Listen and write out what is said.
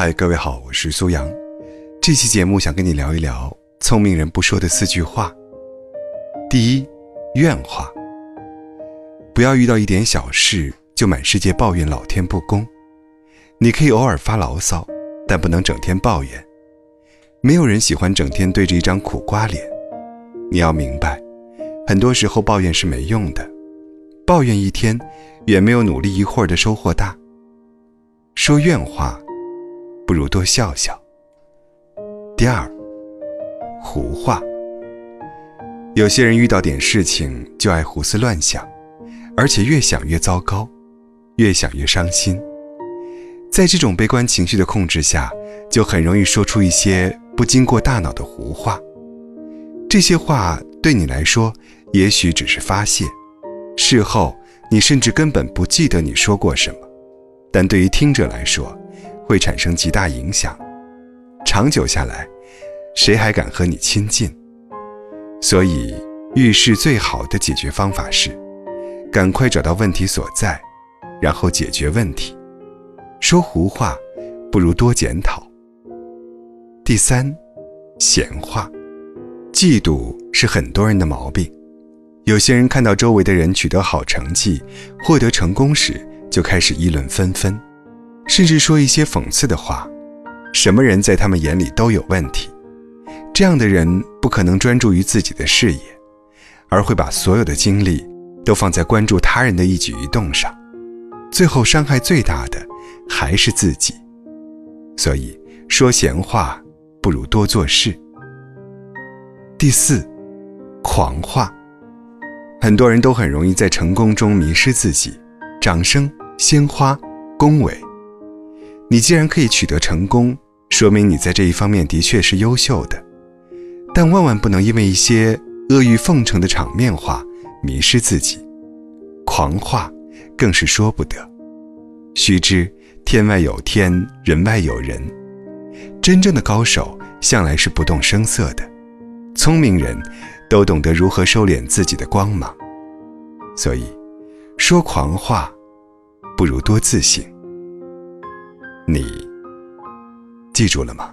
嗨，各位好，我是苏阳。这期节目想跟你聊一聊聪明人不说的四句话。第一，怨话。不要遇到一点小事就满世界抱怨老天不公。你可以偶尔发牢骚，但不能整天抱怨。没有人喜欢整天对着一张苦瓜脸。你要明白，很多时候抱怨是没用的。抱怨一天，远没有努力一会儿的收获大。说怨话。不如多笑笑。第二，胡话。有些人遇到点事情就爱胡思乱想，而且越想越糟糕，越想越伤心。在这种悲观情绪的控制下，就很容易说出一些不经过大脑的胡话。这些话对你来说也许只是发泄，事后你甚至根本不记得你说过什么，但对于听者来说，会产生极大影响，长久下来，谁还敢和你亲近？所以，遇事最好的解决方法是，赶快找到问题所在，然后解决问题。说胡话，不如多检讨。第三，闲话，嫉妒是很多人的毛病。有些人看到周围的人取得好成绩、获得成功时，就开始议论纷纷。甚至说一些讽刺的话，什么人在他们眼里都有问题。这样的人不可能专注于自己的事业，而会把所有的精力都放在关注他人的一举一动上，最后伤害最大的还是自己。所以说闲话不如多做事。第四，狂话，很多人都很容易在成功中迷失自己，掌声、鲜花、恭维。你既然可以取得成功，说明你在这一方面的确是优秀的，但万万不能因为一些阿谀奉承的场面话迷失自己，狂话更是说不得。须知天外有天，人外有人，真正的高手向来是不动声色的，聪明人都懂得如何收敛自己的光芒，所以说狂话不如多自省。你记住了吗？